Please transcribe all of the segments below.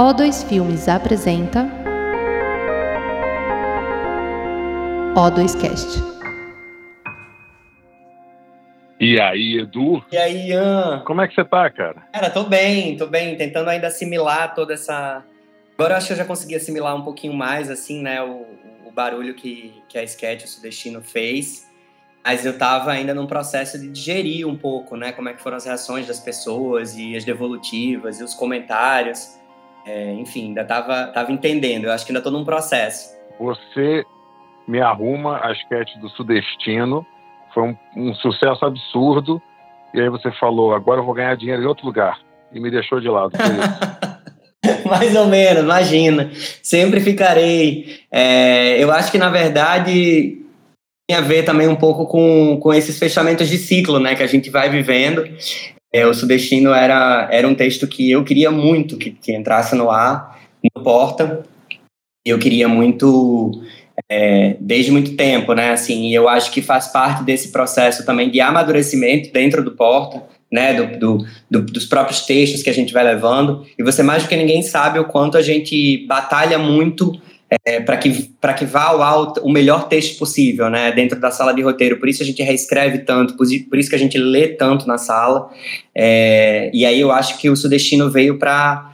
O2 Filmes apresenta O2Cast. E aí, Edu? E aí, Ian? Como é que você tá, cara? Cara, tô bem, tô bem, tentando ainda assimilar toda essa. Agora eu acho que eu já consegui assimilar um pouquinho mais, assim, né, o, o barulho que, que a Sketch, o Sudestino, fez. Mas eu tava ainda num processo de digerir um pouco, né, como é que foram as reações das pessoas e as devolutivas e os comentários. É, enfim, ainda tava, tava entendendo. Eu acho que ainda tô num processo. Você me arruma a sketch do Sudestino. Foi um, um sucesso absurdo. E aí você falou, agora eu vou ganhar dinheiro em outro lugar. E me deixou de lado. Mais ou menos, imagina. Sempre ficarei. É, eu acho que, na verdade, tem a ver também um pouco com, com esses fechamentos de ciclo, né? Que a gente vai vivendo. É, o Sudestino era, era um texto que eu queria muito que, que entrasse no ar, no Porta. Eu queria muito, é, desde muito tempo, né? Assim, eu acho que faz parte desse processo também de amadurecimento dentro do Porta, né? Do, do, do, dos próprios textos que a gente vai levando. E você mais do que ninguém sabe o quanto a gente batalha muito é, para que, que vá ao alto o melhor texto possível, né, dentro da sala de roteiro. Por isso a gente reescreve tanto, por, por isso que a gente lê tanto na sala. É, e aí eu acho que o Sudestino veio para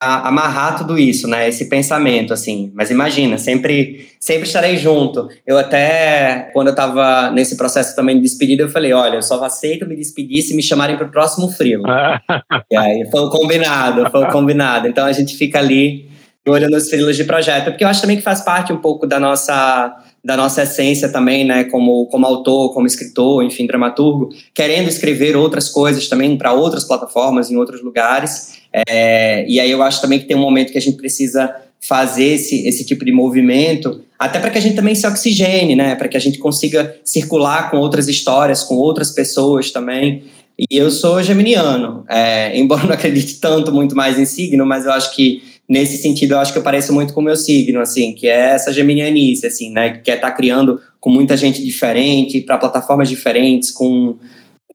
amarrar tudo isso, né, esse pensamento, assim. Mas imagina, sempre, sempre estarei junto. Eu até, quando eu estava nesse processo também de despedida, eu falei, olha, eu só aceito me despedir se me chamarem para o próximo frilo. e aí foi o combinado, foi o combinado. Então a gente fica ali olho nos frilos de projeto, porque eu acho também que faz parte um pouco da nossa da nossa essência também, né, como, como autor, como escritor, enfim, dramaturgo, querendo escrever outras coisas também para outras plataformas, em outros lugares. É, e aí eu acho também que tem um momento que a gente precisa fazer esse, esse tipo de movimento, até para que a gente também se oxigene, né, para que a gente consiga circular com outras histórias, com outras pessoas também. E eu sou geminiano, é, embora não acredite tanto muito mais em signo, mas eu acho que nesse sentido, eu acho que eu pareço muito com o meu signo, assim, que é essa geminianice, assim, né, que quer estar tá criando com muita gente diferente, para plataformas diferentes, com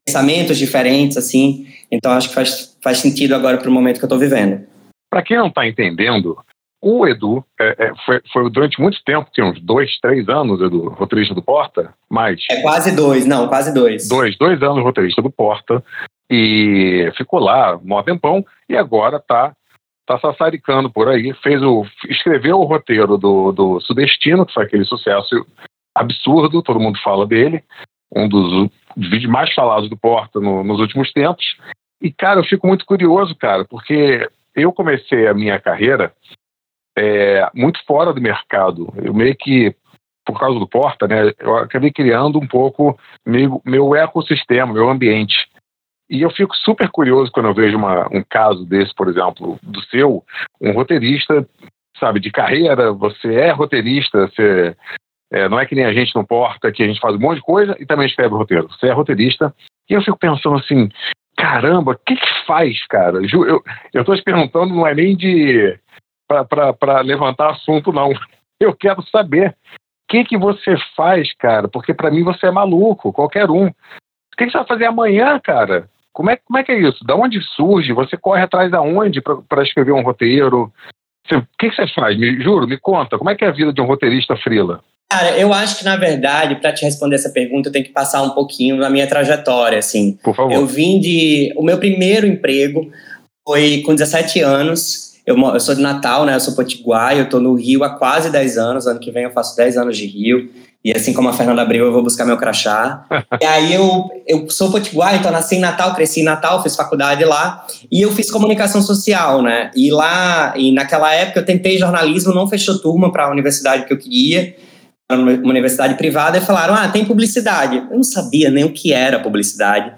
pensamentos diferentes, assim. Então, acho que faz, faz sentido agora para o momento que eu estou vivendo. Para quem não está entendendo, o Edu é, é, foi, foi, durante muito tempo, tinha uns dois, três anos, Edu, roteirista do Porta, mais. É quase dois, não, quase dois. Dois, dois anos roteirista do Porta. E ficou lá um tempão, e agora está tá sassaricando por aí, fez o, escreveu o roteiro do, do Sudestino, que foi aquele sucesso absurdo, todo mundo fala dele, um dos vídeos mais falados do Porta no, nos últimos tempos. E, cara, eu fico muito curioso, cara, porque eu comecei a minha carreira é, muito fora do mercado. Eu meio que, por causa do Porta, né, eu acabei criando um pouco meu, meu ecossistema, meu ambiente. E eu fico super curioso quando eu vejo uma, um caso desse, por exemplo, do seu, um roteirista, sabe, de carreira, você é roteirista, você é, não é que nem a gente não porta, que a gente faz um monte de coisa e também escreve roteiro. Você é roteirista. E eu fico pensando assim, caramba, o que que faz, cara? Eu, eu tô te perguntando, não é nem de para levantar assunto, não. Eu quero saber o que que você faz, cara, porque para mim você é maluco, qualquer um. O que, que você vai fazer amanhã, cara? Como é, como é que é isso? Da onde surge? Você corre atrás da onde para escrever um roteiro? O que, que você faz? Me, juro, me conta. Como é que é a vida de um roteirista frila? Cara, eu acho que, na verdade, para te responder essa pergunta, eu tenho que passar um pouquinho na minha trajetória, assim. Por favor. Eu vim de... O meu primeiro emprego foi com 17 anos. Eu, eu sou de Natal, né? Eu sou potiguar. Eu tô no Rio há quase 10 anos. Ano que vem eu faço 10 anos de Rio. E assim como a Fernanda abriu, eu vou buscar meu crachá. e aí eu, eu sou potiguar, então nasci em Natal, cresci em Natal, fiz faculdade lá. E eu fiz comunicação social, né? E lá, e naquela época eu tentei jornalismo, não fechou turma para a universidade que eu queria. Uma universidade privada e falaram: ah, tem publicidade. Eu não sabia nem o que era publicidade.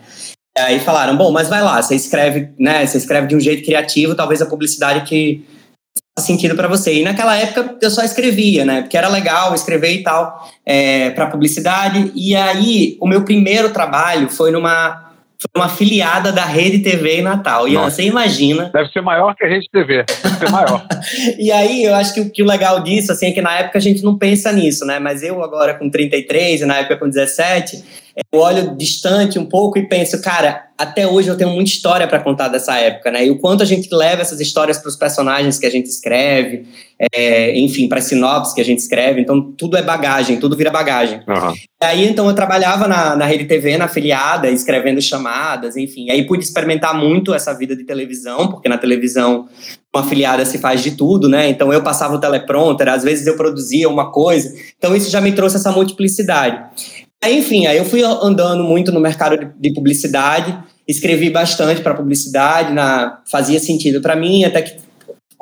Aí falaram: bom, mas vai lá, você escreve, né? Você escreve de um jeito criativo, talvez a publicidade que sentido para você. E naquela época eu só escrevia, né? Porque era legal escrever e tal, é, para publicidade. E aí o meu primeiro trabalho foi numa uma afiliada da Rede TV em Natal. E você imagina. Deve ser maior que a Rede TV. Deve ser maior. e aí, eu acho que, que, o legal disso, assim, é que na época a gente não pensa nisso, né? Mas eu agora com 33 e na época com 17, eu olho distante um pouco e penso, cara, até hoje eu tenho muita história para contar dessa época, né? E o quanto a gente leva essas histórias para os personagens que a gente escreve, é, enfim, para sinopses que a gente escreve. Então, tudo é bagagem, tudo vira bagagem. Uhum. Aí, então, eu trabalhava na, na Rede TV, na afiliada, escrevendo chamadas, enfim. Aí pude experimentar muito essa vida de televisão, porque na televisão, uma afiliada se faz de tudo, né? Então, eu passava o teleprompter, às vezes eu produzia uma coisa. Então, isso já me trouxe essa multiplicidade. Aí, enfim, aí eu fui andando muito no mercado de, de publicidade, escrevi bastante para publicidade, na, fazia sentido para mim, até que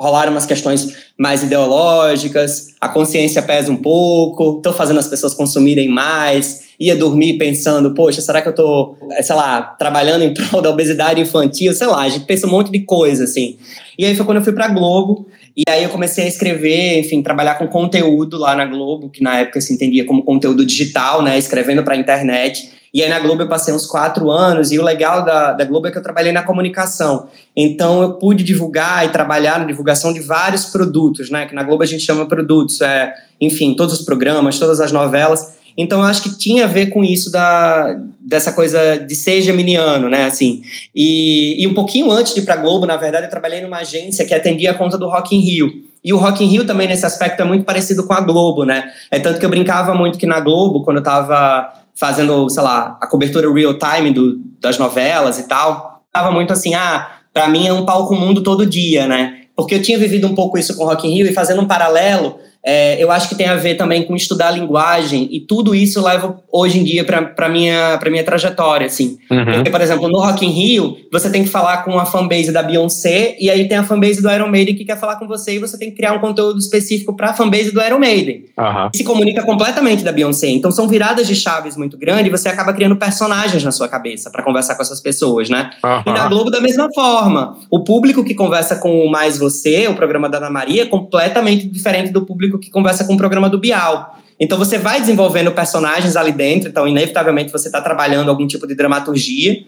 rolaram umas questões mais ideológicas, a consciência pesa um pouco, estou fazendo as pessoas consumirem mais, ia dormir pensando, poxa, será que eu estou, sei lá, trabalhando em prol da obesidade infantil, sei lá, a gente pensa um monte de coisa, assim. E aí foi quando eu fui para Globo, e aí eu comecei a escrever, enfim, trabalhar com conteúdo lá na Globo, que na época se entendia como conteúdo digital, né, escrevendo para a internet. E aí na Globo eu passei uns quatro anos, e o legal da, da Globo é que eu trabalhei na comunicação. Então eu pude divulgar e trabalhar na divulgação de vários produtos, né, que na Globo a gente chama produtos, é, enfim, todos os programas, todas as novelas. Então eu acho que tinha a ver com isso da, dessa coisa de ser geminiano, né? Assim. E, e um pouquinho antes de ir para Globo, na verdade, eu trabalhei numa agência que atendia a conta do Rock in Rio. E o Rock in Rio também, nesse aspecto, é muito parecido com a Globo, né? É tanto que eu brincava muito que na Globo, quando eu estava fazendo, sei lá, a cobertura real time do, das novelas e tal, tava muito assim, ah, para mim é um palco mundo todo dia, né? Porque eu tinha vivido um pouco isso com Rock in Rio e fazendo um paralelo, é, eu acho que tem a ver também com estudar a linguagem e tudo isso leva hoje em dia para minha para minha trajetória assim uhum. porque por exemplo no Rock in Rio você tem que falar com a fanbase da Beyoncé e aí tem a fanbase do Iron Maiden que quer falar com você e você tem que criar um conteúdo específico para a fanbase do Iron Maiden uhum. se comunica completamente da Beyoncé então são viradas de chaves muito grandes e você acaba criando personagens na sua cabeça para conversar com essas pessoas né uhum. e na Globo da mesma forma o público que conversa com o mais você o programa da Ana Maria é completamente diferente do público público que conversa com o programa do Bial. Então você vai desenvolvendo personagens ali dentro, então inevitavelmente você está trabalhando algum tipo de dramaturgia.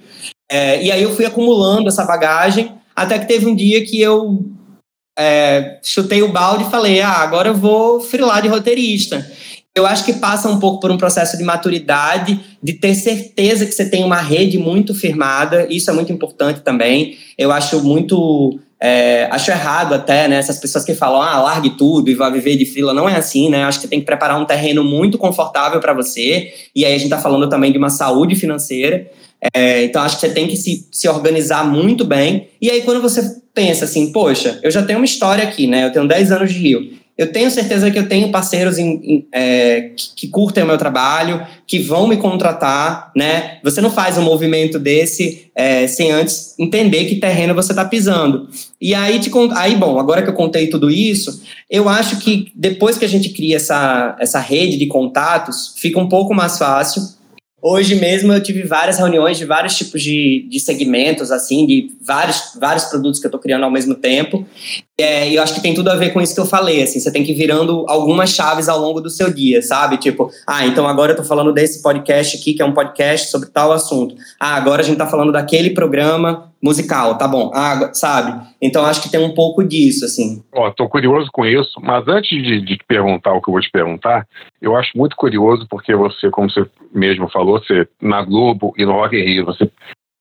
É, e aí eu fui acumulando essa bagagem, até que teve um dia que eu é, chutei o balde e falei, ah, agora eu vou frilar de roteirista. Eu acho que passa um pouco por um processo de maturidade, de ter certeza que você tem uma rede muito firmada, isso é muito importante também. Eu acho muito é, acho errado até, né? Essas pessoas que falam, ah, largue tudo e vá viver de fila. Não é assim, né? Acho que tem que preparar um terreno muito confortável para você. E aí a gente está falando também de uma saúde financeira. É, então acho que você tem que se, se organizar muito bem. E aí quando você pensa assim, poxa, eu já tenho uma história aqui, né? Eu tenho 10 anos de Rio eu tenho certeza que eu tenho parceiros em, em, é, que, que, curtem o meu trabalho, que vão me contratar, né? Você não faz um movimento desse é, sem antes entender que terreno você está pisando. E aí, te, aí, bom, agora que eu contei tudo isso, eu acho que depois que a gente cria essa, essa rede de contatos, fica um pouco mais fácil Hoje mesmo eu tive várias reuniões de vários tipos de, de segmentos, assim, de vários, vários produtos que eu estou criando ao mesmo tempo. É, e eu acho que tem tudo a ver com isso que eu falei, assim, você tem que ir virando algumas chaves ao longo do seu dia, sabe? Tipo, ah, então agora eu tô falando desse podcast aqui, que é um podcast sobre tal assunto. Ah, agora a gente tá falando daquele programa musical, tá bom. Ah, sabe? Então acho que tem um pouco disso, assim. Ó, tô curioso com isso, mas antes de, de te perguntar o que eu vou te perguntar, eu acho muito curioso porque você, como você mesmo falou, você na Globo e no Rock in Rio, você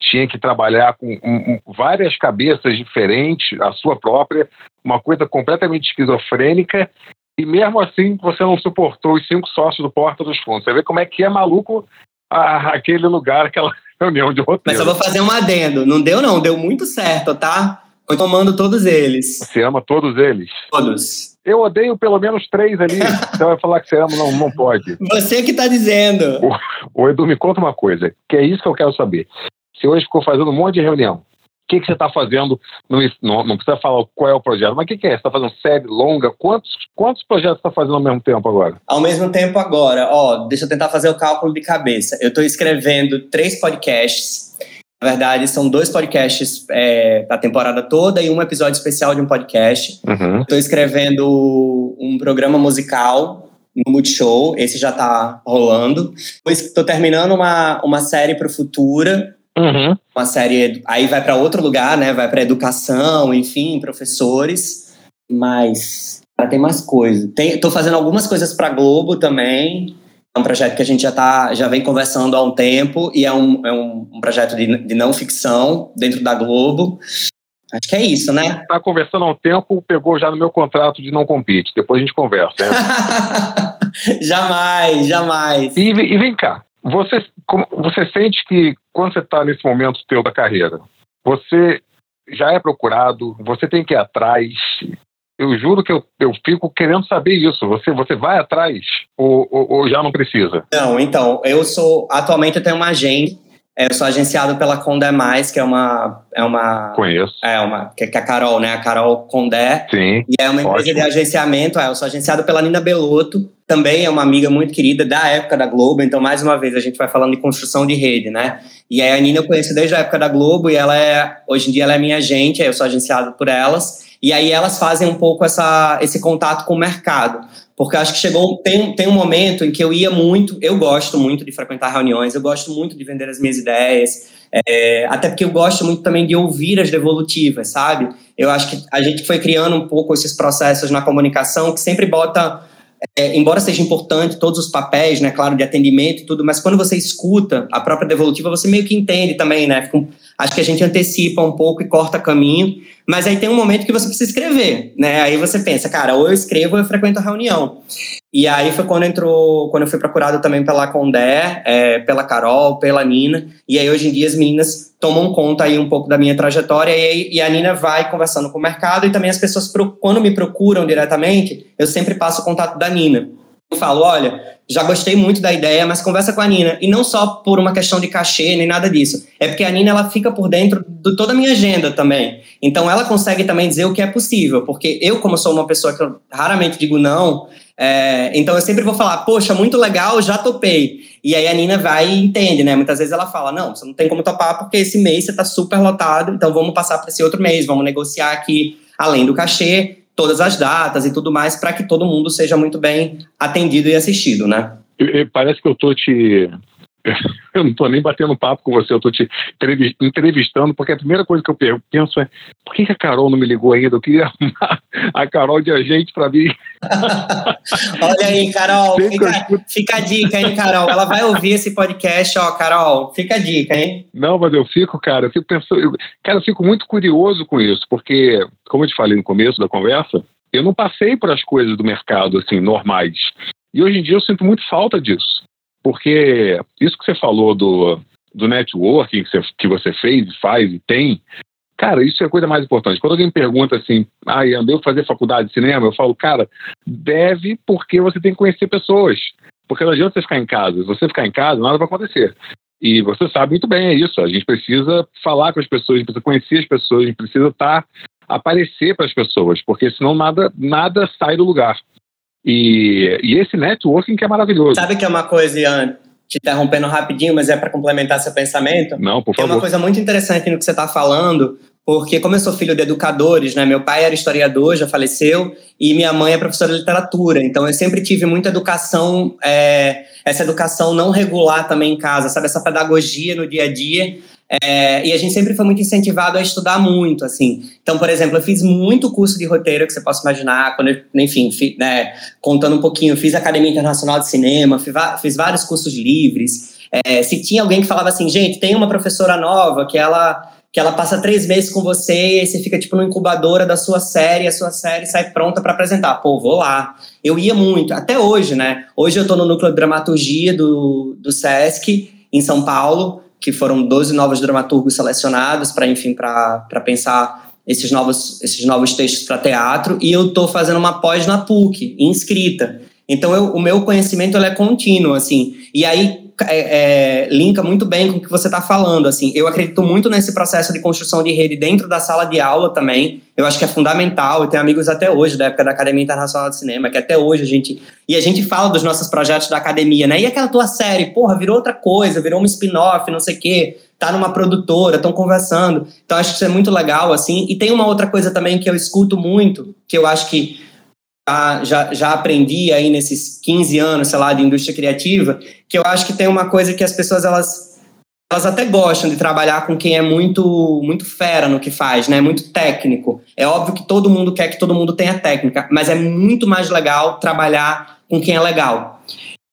tinha que trabalhar com um, um, várias cabeças diferentes, a sua própria, uma coisa completamente esquizofrênica, e mesmo assim você não suportou os cinco sócios do Porta dos Fundos. Você vê como é que é maluco a, aquele lugar, aquela reunião de roteiro. Mas eu vou fazer um adendo. Não deu, não, deu muito certo, tá? Foi tomando todos eles. Você ama todos eles? Todos. Eu odeio pelo menos três ali. Você vai falar que você ama, não, não pode. Você que tá dizendo. O, o Edu, me conta uma coisa, que é isso que eu quero saber. Você hoje ficou fazendo um monte de reunião. O que, que você está fazendo? Não, não, precisa falar qual é o projeto, mas o que, que é? Você está fazendo série longa? Quantos, quantos projetos você está fazendo ao mesmo tempo agora? Ao mesmo tempo agora, ó, deixa eu tentar fazer o cálculo de cabeça. Eu estou escrevendo três podcasts. Na verdade, são dois podcasts é, da temporada toda e um episódio especial de um podcast. Estou uhum. escrevendo um programa musical no Multishow, esse já está rolando. Estou terminando uma, uma série para o Futura, uhum. uma série, aí vai para outro lugar, né? Vai para educação, enfim, professores. Mas tem mais coisa. Estou fazendo algumas coisas para Globo também. É um projeto que a gente já, tá, já vem conversando há um tempo e é um, é um, um projeto de, de não ficção dentro da Globo. Acho que é isso, né? Está conversando há um tempo, pegou já no meu contrato de não compete. Depois a gente conversa. Né? jamais, jamais. E, e, vem cá, você, você sente que quando você está nesse momento teu da carreira, você já é procurado, você tem que ir atrás, eu juro que eu, eu fico querendo saber isso. Você, você vai atrás ou, ou, ou já não precisa? Não, então, eu sou. Atualmente eu tenho uma agente. É, eu sou agenciado pela Condé Mais, que é uma. É uma Conheço. É uma. Que, que é a Carol, né? A Carol Condé. Sim. E é uma empresa ótimo. de agenciamento. É, eu sou agenciado pela Nina Belotto, também é uma amiga muito querida da época da Globo. Então, mais uma vez, a gente vai falando de construção de rede, né? E aí a Nina eu conheço desde a época da Globo e ela é. Hoje em dia ela é minha agente, eu sou agenciado por elas. E aí elas fazem um pouco essa, esse contato com o mercado. Porque acho que chegou, tem, tem um momento em que eu ia muito, eu gosto muito de frequentar reuniões, eu gosto muito de vender as minhas ideias, é, até porque eu gosto muito também de ouvir as devolutivas, sabe? Eu acho que a gente foi criando um pouco esses processos na comunicação que sempre bota é, embora seja importante todos os papéis, né, claro, de atendimento e tudo, mas quando você escuta a própria devolutiva, você meio que entende também, né? Fica, acho que a gente antecipa um pouco e corta caminho, mas aí tem um momento que você precisa escrever, né? Aí você pensa, cara, ou eu escrevo ou eu frequento a reunião. E aí foi quando entrou, quando eu fui procurado também pela Condé, é, pela Carol, pela Nina, e aí hoje em dia as meninas tomam conta aí um pouco da minha trajetória e, e a Nina vai conversando com o mercado e também as pessoas, quando me procuram diretamente, eu sempre passo o contato da Nina. Eu falo, olha, já gostei muito da ideia, mas conversa com a Nina. E não só por uma questão de cachê, nem nada disso. É porque a Nina, ela fica por dentro de toda a minha agenda também. Então, ela consegue também dizer o que é possível. Porque eu, como sou uma pessoa que eu raramente digo não, é, então eu sempre vou falar, poxa, muito legal, já topei. E aí a Nina vai e entende, né? Muitas vezes ela fala, não, você não tem como topar porque esse mês você está super lotado, então vamos passar para esse outro mês, vamos negociar aqui, além do cachê, todas as datas e tudo mais, para que todo mundo seja muito bem atendido e assistido, né? Parece que eu tô te eu não estou nem batendo papo com você, eu estou te entrevistando, porque a primeira coisa que eu penso é por que, a Carol não me ligou ainda? Eu queria arrumar a Carol de agente para mim. Olha aí, Carol, fica, fica, a dica, hein, Carol? Ela vai ouvir esse podcast, ó, Carol, fica a dica, hein? Não, mas eu fico, cara, eu fico pensando, eu, cara, eu fico muito curioso com isso, porque, como eu te falei no começo da conversa, eu não passei por as coisas do mercado, assim, normais. E hoje em dia eu sinto muito falta disso. Porque isso que você falou do, do networking que você, que você fez, faz e tem, cara, isso é a coisa mais importante. Quando alguém pergunta assim, ah, andei fazer faculdade de cinema, eu falo, cara, deve porque você tem que conhecer pessoas. Porque não adianta você ficar em casa. Se você ficar em casa, nada vai acontecer. E você sabe muito bem, é isso. A gente precisa falar com as pessoas, a gente precisa conhecer as pessoas, a gente precisa estar, tá, aparecer para as pessoas, porque senão nada, nada sai do lugar. E, e esse networking que é maravilhoso. Sabe que é uma coisa, Ian, te interrompendo rapidinho, mas é para complementar seu pensamento? Não, por favor. É uma coisa muito interessante no que você está falando, porque como eu sou filho de educadores, né, meu pai era historiador, já faleceu, e minha mãe é professora de literatura, então eu sempre tive muita educação, é, essa educação não regular também em casa, sabe, essa pedagogia no dia a dia, é, e a gente sempre foi muito incentivado a estudar muito, assim. Então, por exemplo, eu fiz muito curso de roteiro que você possa imaginar, quando eu, enfim, fi, né, contando um pouquinho, fiz Academia Internacional de Cinema, fiz, fiz vários cursos livres. É, se tinha alguém que falava assim, gente, tem uma professora nova que ela que ela passa três meses com você e aí você fica tipo no incubadora da sua série, a sua série sai pronta para apresentar. Pô, vou lá. Eu ia muito, até hoje, né? Hoje eu tô no núcleo de dramaturgia do, do SESC, em São Paulo, que foram 12 novos dramaturgos selecionados para, enfim, para pensar esses novos, esses novos textos para teatro, e eu estou fazendo uma pós na PUC, inscrita. Então, eu, o meu conhecimento é contínuo, assim. E aí, é, é, linka muito bem com o que você está falando. Assim, eu acredito muito nesse processo de construção de rede dentro da sala de aula também. Eu acho que é fundamental. Eu tenho amigos até hoje da época da Academia Internacional de Cinema, que até hoje a gente e a gente fala dos nossos projetos da academia, né? E aquela tua série, porra, virou outra coisa, virou um spin-off, não sei o quê. Tá numa produtora, estão conversando. Então acho que isso é muito legal, assim. E tem uma outra coisa também que eu escuto muito, que eu acho que já, já aprendi aí nesses 15 anos, sei lá, de indústria criativa, que eu acho que tem uma coisa que as pessoas, elas, elas até gostam de trabalhar com quem é muito, muito fera no que faz, né? Muito técnico. É óbvio que todo mundo quer que todo mundo tenha técnica, mas é muito mais legal trabalhar com quem é legal.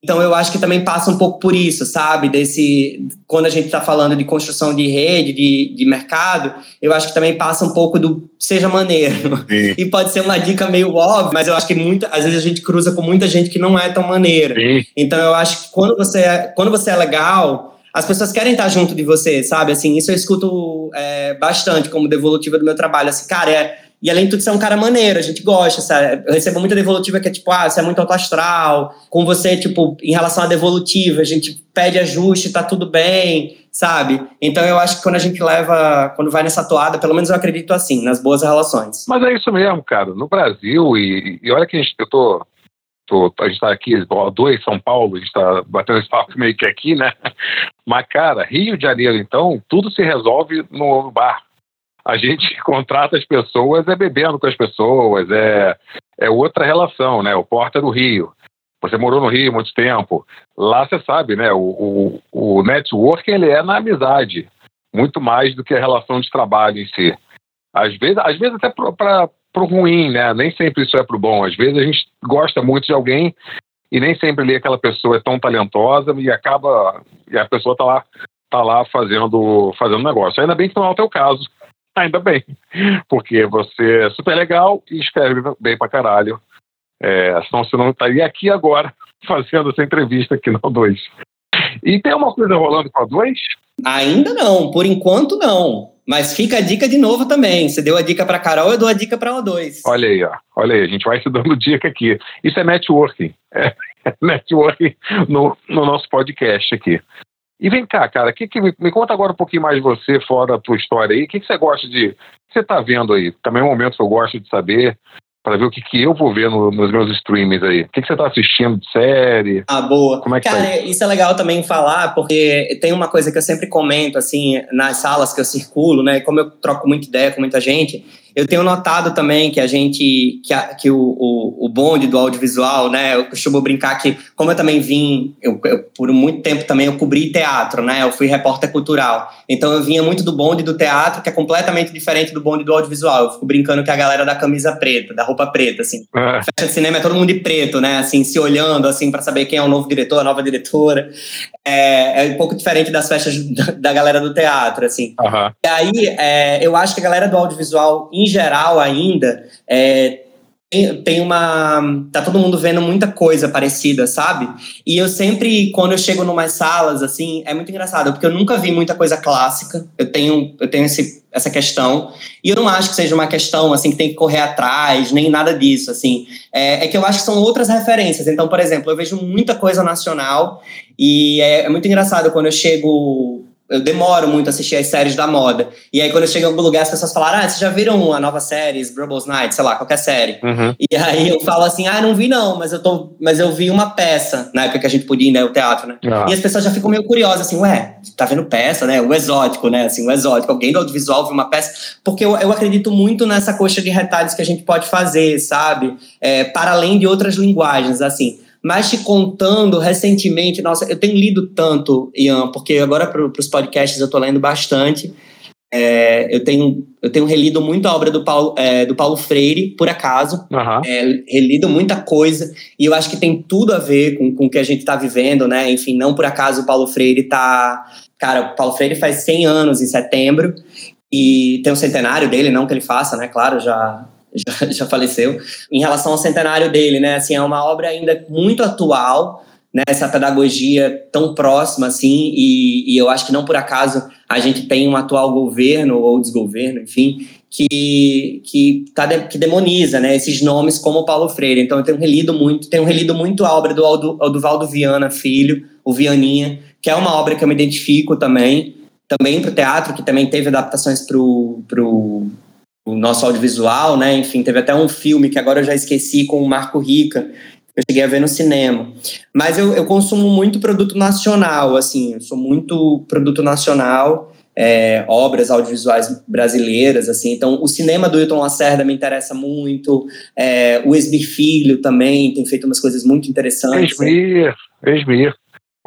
Então eu acho que também passa um pouco por isso, sabe? Desse quando a gente está falando de construção de rede, de, de mercado, eu acho que também passa um pouco do seja maneiro. Sim. E pode ser uma dica meio óbvia, mas eu acho que muita, às vezes a gente cruza com muita gente que não é tão maneira. Sim. Então eu acho que quando você é, quando você é legal, as pessoas querem estar junto de você, sabe? Assim, isso eu escuto é, bastante como devolutiva do meu trabalho. Assim, cara, é e além de tudo, você é um cara maneiro, a gente gosta, sabe? Eu recebo muita devolutiva que é tipo, ah, você é muito alto astral. Com você, tipo, em relação à devolutiva, a gente pede ajuste, tá tudo bem, sabe? Então eu acho que quando a gente leva, quando vai nessa toada, pelo menos eu acredito assim, nas boas relações. Mas é isso mesmo, cara. No Brasil, e, e olha que a gente, eu tô, tô a gente tá aqui, dois São Paulo, a gente tá batendo esse papo meio que aqui, né? Mas, cara, Rio de Janeiro, então, tudo se resolve no bar a gente contrata as pessoas é bebendo com as pessoas, é, é outra relação, né? O Porta é do Rio. Você morou no Rio muito tempo. Lá você sabe, né? O, o, o network ele é na amizade, muito mais do que a relação de trabalho em si. Às vezes, às vezes até para o ruim, né? Nem sempre isso é para o bom. Às vezes a gente gosta muito de alguém e nem sempre ali aquela pessoa é tão talentosa e acaba e a pessoa tá lá tá lá fazendo fazendo negócio. Ainda bem que não é o teu caso, Ainda bem, porque você é super legal e escreve bem pra caralho. É, senão você não estaria aqui agora fazendo essa entrevista aqui no O2. E tem uma coisa rolando com a 2? Ainda não, por enquanto não. Mas fica a dica de novo também. Você deu a dica para Carol, eu dou a dica para O2. Olha aí, ó. Olha aí, a gente vai se dando dica aqui. Isso é networking. É networking no, no nosso podcast aqui. E vem cá, cara, que, que, me conta agora um pouquinho mais de você, fora a tua história aí. O que, que você gosta de. O que você tá vendo aí? Também é um momento que eu gosto de saber para ver o que, que eu vou ver no, nos meus streams aí. O que, que você está assistindo de série? Ah, boa. Como é que Cara, tá isso é legal também falar, porque tem uma coisa que eu sempre comento, assim, nas salas que eu circulo, né? Como eu troco muita ideia com muita gente, eu tenho notado também que a gente, que, a, que o, o, o, bonde do audiovisual, né? Eu costumo brincar que, como eu também vim, eu, eu, por muito tempo também eu cobri teatro, né? Eu fui repórter cultural. Então eu vinha muito do bonde do teatro, que é completamente diferente do bonde do audiovisual. Eu fico brincando que a galera da camisa preta, da roupa preta, assim. É. Festa de cinema é todo mundo de preto, né? Assim, se olhando, assim, para saber quem é o novo diretor, a nova diretora. É, é um pouco diferente das festas da, da galera do teatro, assim. Uhum. E aí, é, eu acho que a galera do audiovisual, em geral ainda, é, tem uma. Tá todo mundo vendo muita coisa parecida, sabe? E eu sempre, quando eu chego numas salas, assim, é muito engraçado, porque eu nunca vi muita coisa clássica. Eu tenho, eu tenho esse, essa questão. E eu não acho que seja uma questão, assim, que tem que correr atrás, nem nada disso, assim. É, é que eu acho que são outras referências. Então, por exemplo, eu vejo muita coisa nacional e é, é muito engraçado quando eu chego eu demoro muito a assistir as séries da moda. E aí, quando eu chego em algum lugar, as pessoas falam: Ah, vocês já viram a nova série, Brubbles Night, sei lá, qualquer série. Uhum. E aí eu falo assim: Ah, não vi não, mas eu, tô, mas eu vi uma peça, na época que a gente podia ir né, ao teatro, né? Ah. E as pessoas já ficam meio curiosas, assim, ué, tá vendo peça, né? O exótico, né? Assim, o exótico. Alguém do audiovisual viu uma peça. Porque eu, eu acredito muito nessa coxa de retalhos que a gente pode fazer, sabe? É, para além de outras linguagens, assim. Mas te contando recentemente, nossa, eu tenho lido tanto, Ian, porque agora para os podcasts eu estou lendo bastante. É, eu, tenho, eu tenho relido muito a obra do Paulo, é, do Paulo Freire, por acaso. Uhum. É, relido muita coisa, e eu acho que tem tudo a ver com, com o que a gente está vivendo, né? Enfim, não por acaso o Paulo Freire está. Cara, o Paulo Freire faz 100 anos em setembro, e tem um centenário dele, não que ele faça, né? Claro, já já, já faleceu, em relação ao centenário dele, né? Assim, é uma obra ainda muito atual, né, essa pedagogia tão próxima assim, e, e, eu acho que não por acaso a gente tem um atual governo ou desgoverno, enfim, que que, tá de, que demoniza, né, esses nomes como Paulo Freire. Então eu tenho relido muito, tenho relido muito a obra do Aldo, Viana Filho, o Vianinha, que é uma obra que eu me identifico também, também para o teatro, que também teve adaptações para o o nosso audiovisual, né? Enfim, teve até um filme que agora eu já esqueci com o Marco Rica, eu cheguei a ver no cinema. Mas eu, eu consumo muito produto nacional, assim, eu sou muito produto nacional, é, obras audiovisuais brasileiras, assim. Então, o cinema do Hilton Lacerda me interessa muito, é, o Esbir Filho também tem feito umas coisas muito interessantes. Esbir, Esbir.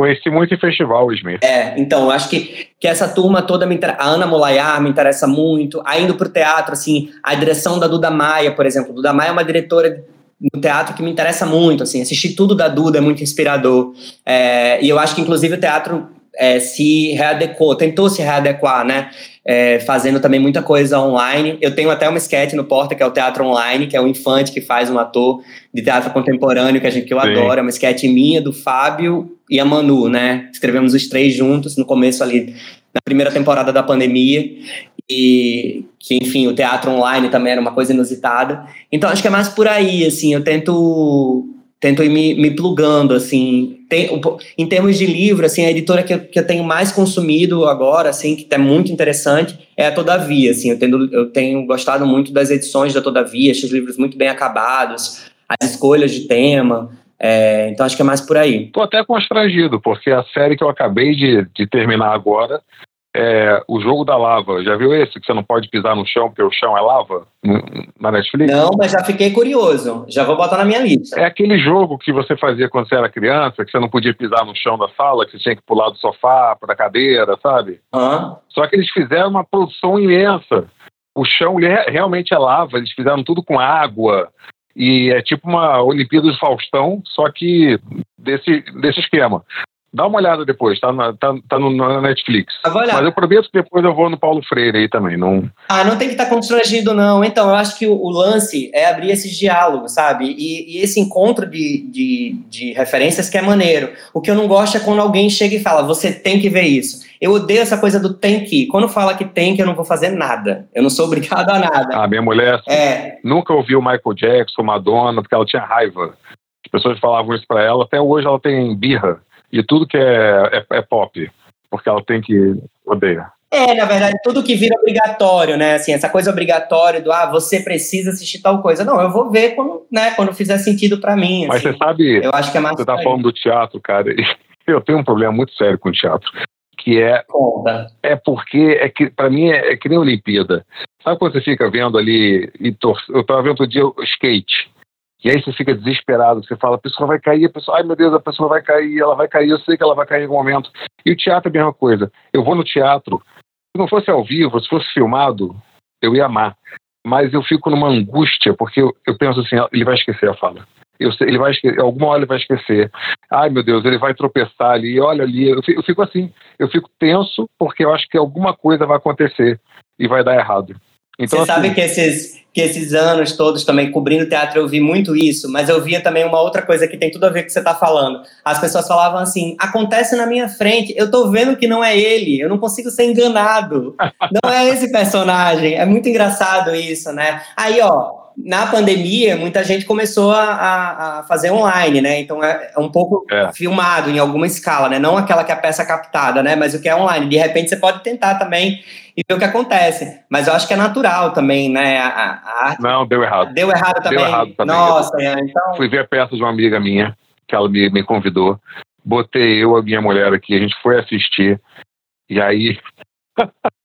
Conheci muito em festival, Smith. É, então, acho que, que essa turma toda, me a Ana Molayar me interessa muito. Aí indo pro teatro, assim, a direção da Duda Maia, por exemplo. Duda Maia é uma diretora no teatro que me interessa muito, assim, assistir tudo da Duda é muito inspirador. É, e eu acho que, inclusive, o teatro é, se readequou, tentou se readequar, né? É, fazendo também muita coisa online. Eu tenho até uma sketch no Porta, que é o Teatro Online, que é o Infante que faz um ator de teatro contemporâneo, que a gente que eu Sim. adoro. É uma sketch minha, do Fábio e a Manu, né? Escrevemos os três juntos no começo ali, na primeira temporada da pandemia. E que, enfim, o teatro online também era uma coisa inusitada. Então, acho que é mais por aí, assim, eu tento tento ir me, me plugando, assim. Tem, em termos de livro, assim, a editora que eu, que eu tenho mais consumido agora, assim, que é muito interessante, é a Todavia, assim. Eu tenho, eu tenho gostado muito das edições da Todavia, esses livros muito bem acabados, as escolhas de tema. É, então acho que é mais por aí. Tô até constrangido, porque a série que eu acabei de, de terminar agora é, o jogo da lava. Já viu esse? Que você não pode pisar no chão porque o chão é lava? Na Netflix? Não, mas já fiquei curioso. Já vou botar na minha lista. É aquele jogo que você fazia quando você era criança, que você não podia pisar no chão da sala, que você tinha que pular do sofá para a cadeira, sabe? Uhum. Só que eles fizeram uma produção imensa. O chão realmente é lava, eles fizeram tudo com água. E é tipo uma Olimpíada de Faustão, só que desse, desse esquema. Dá uma olhada depois, tá na, tá, tá no, na Netflix. Mas eu prometo que depois eu vou no Paulo Freire aí também. Não... Ah, não tem que estar tá constrangido, não. Então, eu acho que o, o lance é abrir esses diálogos, sabe? E, e, esse encontro de, de, de referências que é maneiro. O que eu não gosto é quando alguém chega e fala, você tem que ver isso. Eu odeio essa coisa do tem que. Quando fala que tem que, eu não vou fazer nada. Eu não sou obrigado a nada. A minha mulher é. nunca ouviu Michael Jackson, Madonna, porque ela tinha raiva. As pessoas falavam isso para ela. Até hoje ela tem birra e tudo que é, é, é pop, porque ela tem que odeia. É, na verdade, tudo que vira obrigatório, né? Assim, essa coisa obrigatória do ah, você precisa assistir tal coisa. Não, eu vou ver quando, né, quando fizer sentido para mim. Mas assim. você sabe, eu acho que é mais você tá falando do teatro, cara. Eu tenho um problema muito sério com o teatro, que é Conta. é porque é que para mim é, é, que nem Olimpíada. Sabe quando você fica vendo ali e tor... eu tava vendo outro dia o skate. E aí você fica desesperado, você fala, a pessoa vai cair, a pessoa, ai meu Deus, a pessoa vai cair, ela vai cair, eu sei que ela vai cair em algum momento. E o teatro é a mesma coisa. Eu vou no teatro, se não fosse ao vivo, se fosse filmado, eu ia amar. Mas eu fico numa angústia, porque eu, eu penso assim, ele vai esquecer a fala. Eu sei, ele vai esquecer, alguma hora ele vai esquecer. Ai meu Deus, ele vai tropeçar ali, olha ali. Eu fico, eu fico assim, eu fico tenso, porque eu acho que alguma coisa vai acontecer e vai dar errado. Então, Você assim, sabe que esses, que esses anos todos também cobrindo teatro eu vi muito isso, mas eu via também uma outra coisa que tem tudo a ver com o que você está falando. As pessoas falavam assim: acontece na minha frente, eu tô vendo que não é ele, eu não consigo ser enganado. Não é esse personagem. É muito engraçado isso, né? Aí, ó, na pandemia, muita gente começou a, a fazer online, né? Então é, é um pouco é. filmado em alguma escala, né? Não aquela que é a peça captada, né? Mas o que é online. De repente você pode tentar também e ver o que acontece. Mas eu acho que é natural também, né? A, a arte... Não, deu errado. Deu errado também. Deu errado também. Nossa, eu... então. Fui ver a peça de uma amiga minha, que ela me, me convidou. Botei eu, a minha mulher aqui, a gente foi assistir. E aí.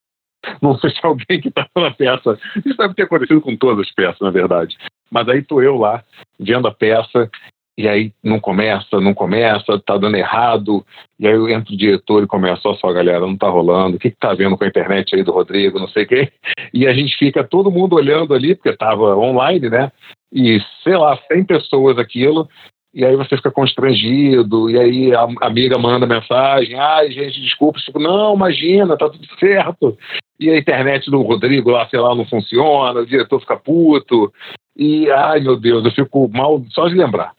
Não sei se alguém que está na peça. Isso deve ter acontecido com todas as peças, na verdade. Mas aí tô eu lá, vendo a peça, e aí não começa, não começa, tá dando errado. E aí eu entro o diretor e começa, olha só, galera, não tá rolando. O que, que tá vendo com a internet aí do Rodrigo, não sei o quê. E a gente fica todo mundo olhando ali, porque tava online, né? E, sei lá, 100 pessoas aquilo e aí você fica constrangido, e aí a amiga manda mensagem, ai gente, desculpa, tipo, não, imagina, tá tudo certo. E a internet do Rodrigo lá, sei lá, não funciona, o diretor fica puto, e ai meu Deus, eu fico mal só de lembrar.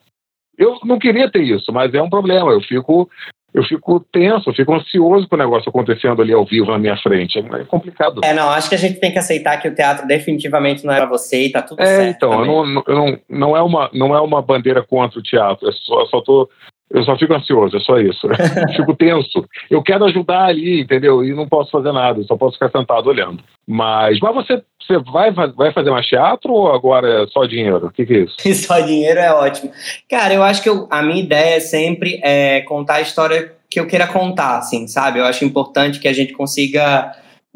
Eu não queria ter isso, mas é um problema, eu fico eu fico tenso, eu fico ansioso com o negócio acontecendo ali ao vivo na minha frente. É complicado. É, não, acho que a gente tem que aceitar que o teatro definitivamente não é para você e tá tudo é, certo. Então, eu não, eu não, não, é uma, não é uma bandeira contra o teatro, eu só, só tô eu só fico ansioso, é só isso. fico tenso. Eu quero ajudar ali, entendeu? E não posso fazer nada, só posso ficar sentado olhando. Mas, mas você, você vai, vai fazer mais teatro ou agora é só dinheiro? O que, que é isso? só dinheiro é ótimo. Cara, eu acho que eu, a minha ideia sempre é contar a história que eu queira contar, assim, sabe? Eu acho importante que a gente consiga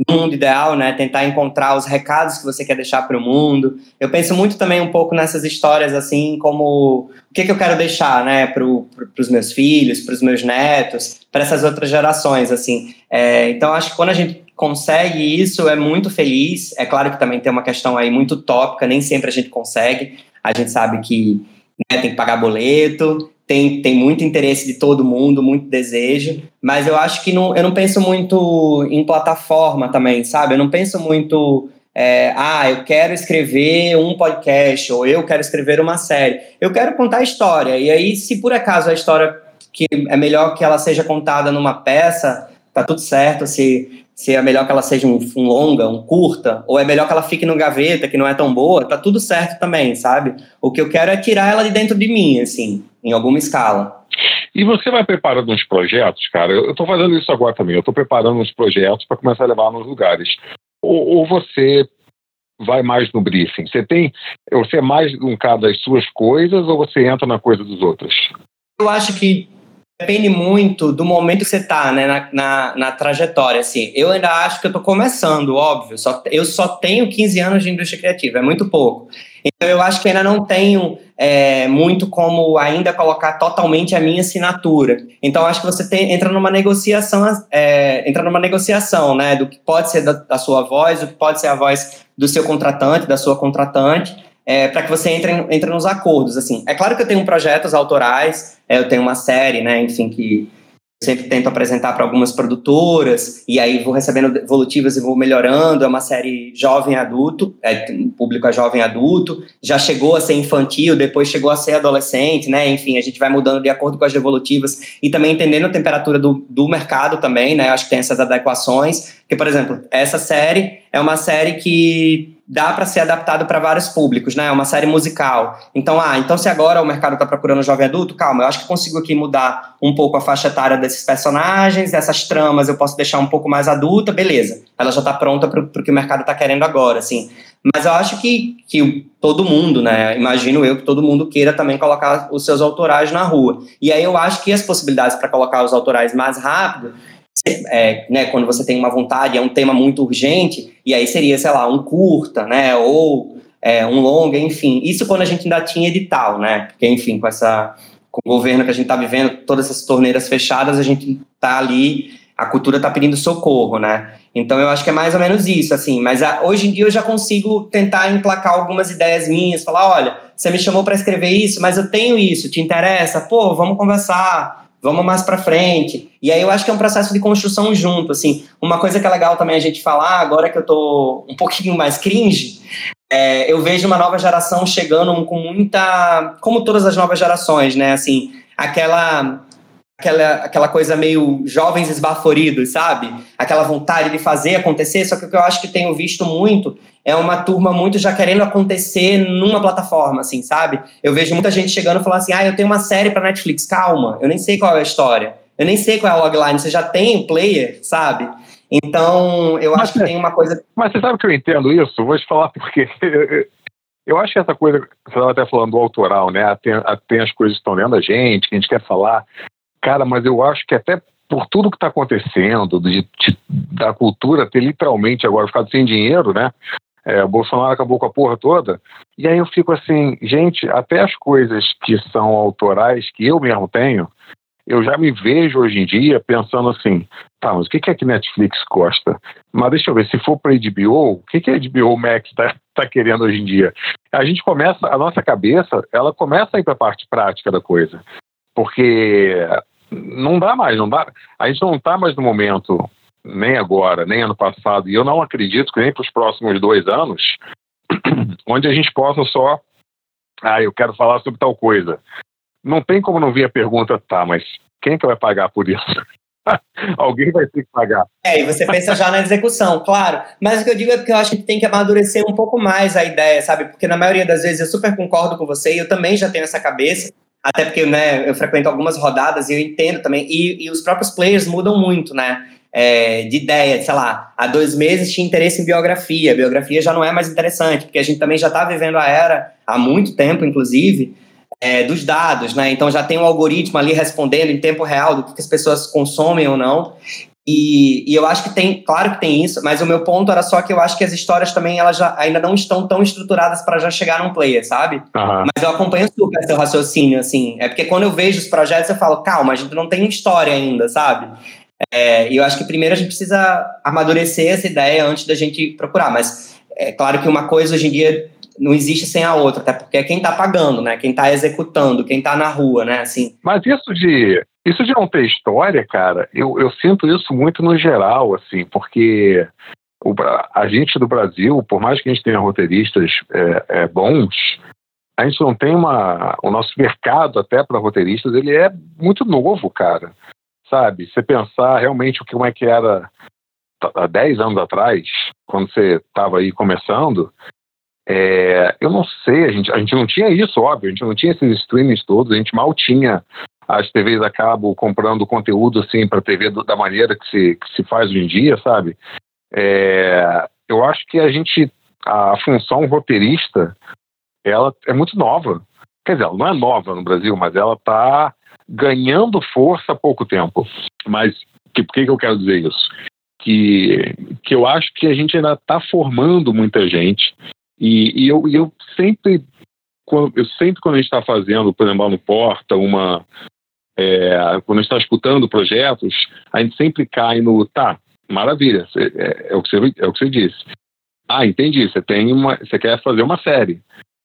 mundo ideal, né? Tentar encontrar os recados que você quer deixar para o mundo. Eu penso muito também um pouco nessas histórias, assim, como o que, que eu quero deixar, né, para pro, os meus filhos, para os meus netos, para essas outras gerações, assim. É, então, acho que quando a gente consegue isso, é muito feliz. É claro que também tem uma questão aí muito tópica, nem sempre a gente consegue. a gente sabe que né, tem que pagar boleto, tem, tem muito interesse de todo mundo, muito desejo, mas eu acho que não, eu não penso muito em plataforma também, sabe? Eu não penso muito, é, ah, eu quero escrever um podcast, ou eu quero escrever uma série. Eu quero contar a história, e aí, se por acaso a história que é melhor que ela seja contada numa peça, tá tudo certo, se, se é melhor que ela seja um, um, longa, um curta, ou é melhor que ela fique no gaveta, que não é tão boa, tá tudo certo também, sabe? O que eu quero é tirar ela de dentro de mim, assim, em alguma escala. E você vai preparando uns projetos, cara? Eu estou fazendo isso agora também. Eu estou preparando uns projetos para começar a levar nos lugares. Ou, ou, você vai mais no briefing? Você tem, você é mais um cara das suas coisas ou você entra na coisa dos outros? Eu acho que depende muito do momento que você está né, na, na, na, trajetória. Assim. Eu ainda acho que eu estou começando, óbvio. Só, eu só tenho 15 anos de indústria criativa, é muito pouco. Então eu acho que ainda não tenho é, muito como ainda colocar totalmente a minha assinatura. Então acho que você tem, entra numa negociação, é, entra numa negociação, né, do que pode ser da, da sua voz, o que pode ser a voz do seu contratante, da sua contratante é, para que você entre, entre nos acordos. Assim, é claro que eu tenho projetos autorais, é, eu tenho uma série, né, enfim, que sempre tento apresentar para algumas produtoras, e aí vou recebendo evolutivas e vou melhorando. É uma série jovem adulto, é, o público é jovem adulto, já chegou a ser infantil, depois chegou a ser adolescente, né? Enfim, a gente vai mudando de acordo com as evolutivas e também entendendo a temperatura do, do mercado também, né? Acho que tem essas adequações. Porque, por exemplo, essa série é uma série que dá para ser adaptado para vários públicos, né? É uma série musical. Então, ah, então se agora o mercado está procurando jovem adulto, calma, eu acho que consigo aqui mudar um pouco a faixa etária desses personagens, essas tramas eu posso deixar um pouco mais adulta, beleza. Ela já está pronta para o que o mercado está querendo agora, assim. Mas eu acho que, que todo mundo, né? Imagino eu que todo mundo queira também colocar os seus autorais na rua. E aí eu acho que as possibilidades para colocar os autorais mais rápido é, né, quando você tem uma vontade, é um tema muito urgente, e aí seria, sei lá, um curta, né, ou é, um longa, enfim. Isso quando a gente ainda tinha edital, né, porque, enfim, com essa com o governo que a gente está vivendo, todas essas torneiras fechadas, a gente está ali, a cultura está pedindo socorro, né. Então eu acho que é mais ou menos isso, assim. Mas a, hoje em dia eu já consigo tentar emplacar algumas ideias minhas, falar, olha, você me chamou para escrever isso, mas eu tenho isso, te interessa? Pô, vamos conversar vamos mais para frente. E aí eu acho que é um processo de construção junto, assim. Uma coisa que é legal também a gente falar, agora que eu tô um pouquinho mais cringe, é, eu vejo uma nova geração chegando com muita, como todas as novas gerações, né, assim, aquela aquela, aquela coisa meio jovens esbaforidos, sabe? Aquela vontade de fazer acontecer, só que o que eu acho que tenho visto muito é uma turma muito já querendo acontecer numa plataforma, assim, sabe? Eu vejo muita gente chegando e falando assim, ah, eu tenho uma série para Netflix, calma, eu nem sei qual é a história, eu nem sei qual é a logline, você já tem o player, sabe? Então, eu mas, acho que tem uma coisa... Mas você sabe que eu entendo isso? Vou te falar porque... Eu acho que essa coisa, você estava até falando do autoral, né? Tem, tem as coisas que estão lendo a gente, que a gente quer falar. Cara, mas eu acho que até por tudo que está acontecendo, de, de, da cultura ter literalmente agora ficado sem dinheiro, né? É, o Bolsonaro acabou com a porra toda. E aí eu fico assim, gente, até as coisas que são autorais, que eu mesmo tenho, eu já me vejo hoje em dia pensando assim, tá, mas o que é que Netflix gosta? Mas deixa eu ver, se for para HBO, o que, que a HBO Max está tá querendo hoje em dia? A gente começa, a nossa cabeça, ela começa a ir para a parte prática da coisa. Porque não dá mais, não dá. A gente não está mais no momento, nem agora, nem ano passado, e eu não acredito que nem para os próximos dois anos, onde a gente possa só. Ah, eu quero falar sobre tal coisa. Não tem como não vir a pergunta, tá, mas quem é que vai pagar por isso? Alguém vai ter que pagar. É, e você pensa já na execução, claro. Mas o que eu digo é que eu acho que tem que amadurecer um pouco mais a ideia, sabe? Porque na maioria das vezes eu super concordo com você e eu também já tenho essa cabeça. Até porque né, eu frequento algumas rodadas e eu entendo também. E, e os próprios players mudam muito, né? É, de ideia, sei lá, há dois meses tinha interesse em biografia. Biografia já não é mais interessante, porque a gente também já está vivendo a era, há muito tempo, inclusive, é, dos dados, né? Então já tem um algoritmo ali respondendo em tempo real do que as pessoas consomem ou não. E, e, eu acho que tem, claro que tem isso, mas o meu ponto era só que eu acho que as histórias também elas já, ainda não estão tão estruturadas para já chegar num player, sabe? Uhum. Mas eu acompanho super seu raciocínio, assim. É porque quando eu vejo os projetos, eu falo, calma, a gente não tem história ainda, sabe? É, e eu acho que primeiro a gente precisa amadurecer essa ideia antes da gente procurar. Mas é claro que uma coisa hoje em dia não existe sem a outra, até porque é quem está pagando, né? Quem está executando, quem está na rua, né? Assim. Mas isso de isso de não ter história, cara, eu, eu sinto isso muito no geral, assim, porque o, a gente do Brasil, por mais que a gente tenha roteiristas é, é, bons, a gente não tem uma. O nosso mercado, até para roteiristas, ele é muito novo, cara. Sabe? Você pensar realmente o que, como é que era há 10 anos atrás, quando você estava aí começando, é, eu não sei, a gente, a gente não tinha isso, óbvio, a gente não tinha esses streamings todos, a gente mal tinha as TVs a cabo comprando conteúdo assim para TV do, da maneira que se, que se faz hoje em dia, sabe? É, eu acho que a gente, a função roteirista, ela é muito nova. Quer dizer, ela não é nova no Brasil, mas ela está ganhando força há pouco tempo. Mas que, por que, que eu quero dizer isso? Que, que eu acho que a gente ainda está formando muita gente. E, e eu, eu sempre quando, eu sempre quando a gente está fazendo, por exemplo, no Porta, uma é, quando a gente está escutando projetos, a gente sempre cai no tá, maravilha, é, é, o que você, é o que você disse. Ah, entendi, você tem uma, você quer fazer uma série.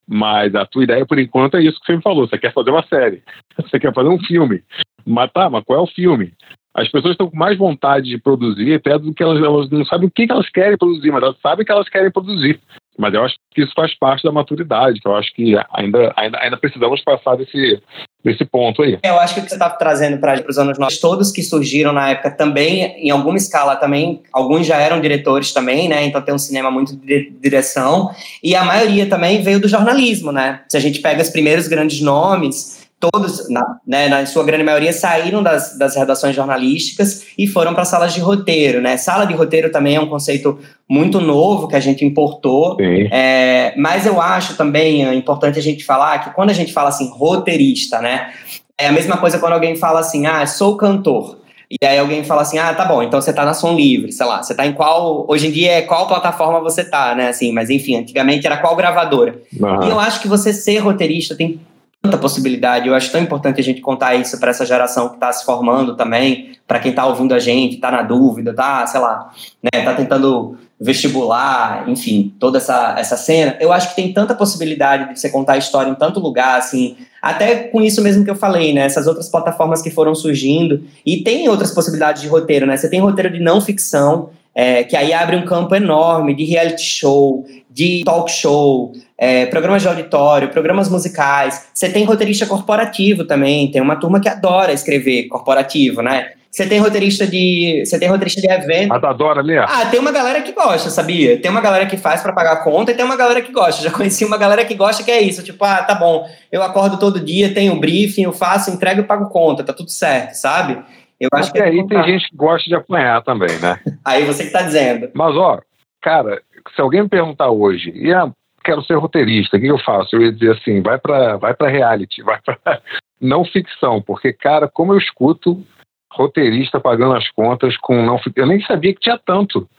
Mas a tua ideia, por enquanto, é isso que você me falou. Você quer fazer uma série. Você quer fazer um filme. Mas tá, mas qual é o filme? As pessoas estão com mais vontade de produzir até do que elas, elas não sabem o que, que elas querem produzir, mas elas sabem que elas querem produzir. Mas eu acho que isso faz parte da maturidade, que eu acho que ainda, ainda, ainda precisamos passar desse, desse ponto aí. Eu acho que o que você está trazendo para os anos nossos, todos que surgiram na época também, em alguma escala também, alguns já eram diretores também, né? Então tem um cinema muito de direção. E a maioria também veio do jornalismo, né? Se a gente pega os primeiros grandes nomes, todos, na, né, na sua grande maioria, saíram das, das redações jornalísticas e foram para salas de roteiro, né? Sala de roteiro também é um conceito muito novo que a gente importou, é, mas eu acho também é importante a gente falar que quando a gente fala assim, roteirista, né? É a mesma coisa quando alguém fala assim, ah, sou cantor. E aí alguém fala assim, ah, tá bom, então você tá na Som Livre, sei lá, você tá em qual, hoje em dia é qual plataforma você tá, né, assim, mas enfim, antigamente era qual gravadora. Uhum. E eu acho que você ser roteirista tem tanta possibilidade. Eu acho tão importante a gente contar isso para essa geração que está se formando também, para quem está ouvindo a gente, está na dúvida, tá, sei lá, né, tá tentando vestibular, enfim, toda essa, essa cena. Eu acho que tem tanta possibilidade de você contar a história em tanto lugar, assim, até com isso mesmo que eu falei, né, essas outras plataformas que foram surgindo, e tem outras possibilidades de roteiro, né, você tem roteiro de não ficção, é, que aí abre um campo enorme de reality show, de talk show, é, programas de auditório, programas musicais. Você tem roteirista corporativo também, tem uma turma que adora escrever corporativo, né? Você tem roteirista de. Você tem roteirista de evento. A da Dora ali, Ah, tem uma galera que gosta, sabia? Tem uma galera que faz para pagar a conta e tem uma galera que gosta. Já conheci uma galera que gosta que é isso. Tipo, ah, tá bom, eu acordo todo dia, tenho um briefing, eu faço, entrego e pago conta, tá tudo certo, sabe? Eu acho que aí tem gente que gosta de apanhar também, né? aí você que tá dizendo. Mas, ó, cara, se alguém me perguntar hoje, e ah, quero ser roteirista, o que eu faço? Eu ia dizer assim, vai para vai pra reality, vai para não ficção, porque, cara, como eu escuto roteirista pagando as contas com não Eu nem sabia que tinha tanto.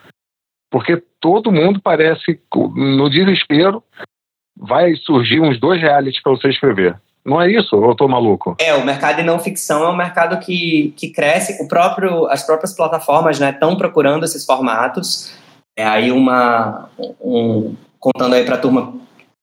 Porque todo mundo parece, no desespero, vai surgir uns dois realities para você escrever. Não é isso? Ou eu tô maluco? É, o mercado de não ficção é um mercado que, que cresce. O próprio, as próprias plataformas estão né, procurando esses formatos. É aí uma. Um, contando aí para a turma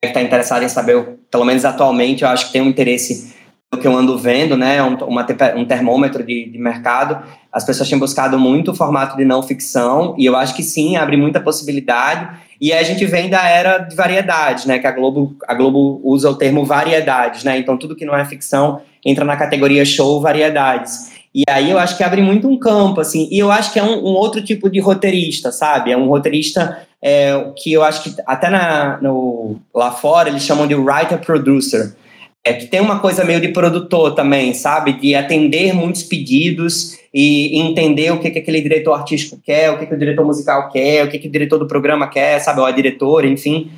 que está interessada em saber, pelo menos atualmente, eu acho que tem um interesse no que eu ando vendo, né? Um, uma, um termômetro de, de mercado. As pessoas têm buscado muito o formato de não ficção, e eu acho que sim, abre muita possibilidade. E a gente vem da era de variedades, né? Que a Globo, a Globo usa o termo variedades, né? Então tudo que não é ficção entra na categoria show variedades. E aí eu acho que abre muito um campo, assim. E eu acho que é um, um outro tipo de roteirista, sabe? É um roteirista é, que eu acho que até na, no, lá fora eles chamam de writer-producer. É que tem uma coisa meio de produtor também, sabe? De atender muitos pedidos e entender o que, que aquele diretor artístico quer, o que, que o diretor musical quer, o que, que o diretor do programa quer, sabe? Ou a diretora, enfim.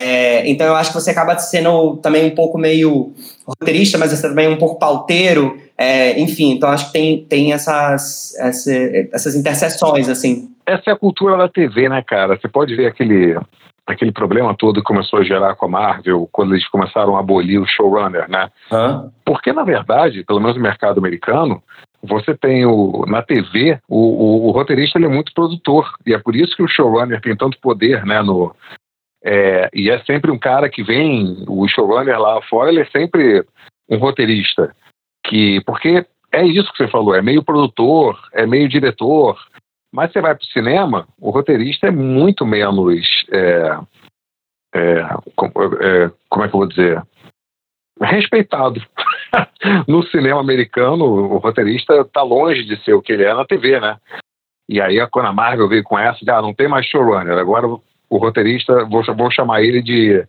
É, então eu acho que você acaba sendo também um pouco meio roteirista, mas você também um pouco pauteiro, é, enfim. Então acho que tem, tem essas, essa, essas interseções, assim. Essa é a cultura da TV, né, cara? Você pode ver aquele aquele problema todo que começou a gerar com a Marvel quando eles começaram a abolir o showrunner, né? Hã? Porque, na verdade, pelo menos no mercado americano, você tem o na TV, o, o, o roteirista ele é muito produtor, e é por isso que o showrunner tem tanto poder né, no, É, e é sempre um cara que vem, o showrunner lá fora, ele é sempre um roteirista. que Porque é isso que você falou, é meio produtor, é meio diretor. Mas você vai para o cinema, o roteirista é muito menos. É, é, como, é, como é que eu vou dizer? Respeitado. no cinema americano, o roteirista está longe de ser o que ele é na TV, né? E aí, quando a Marvel veio com essa, ah, não tem mais showrunner, agora o roteirista, vou, vou chamar ele de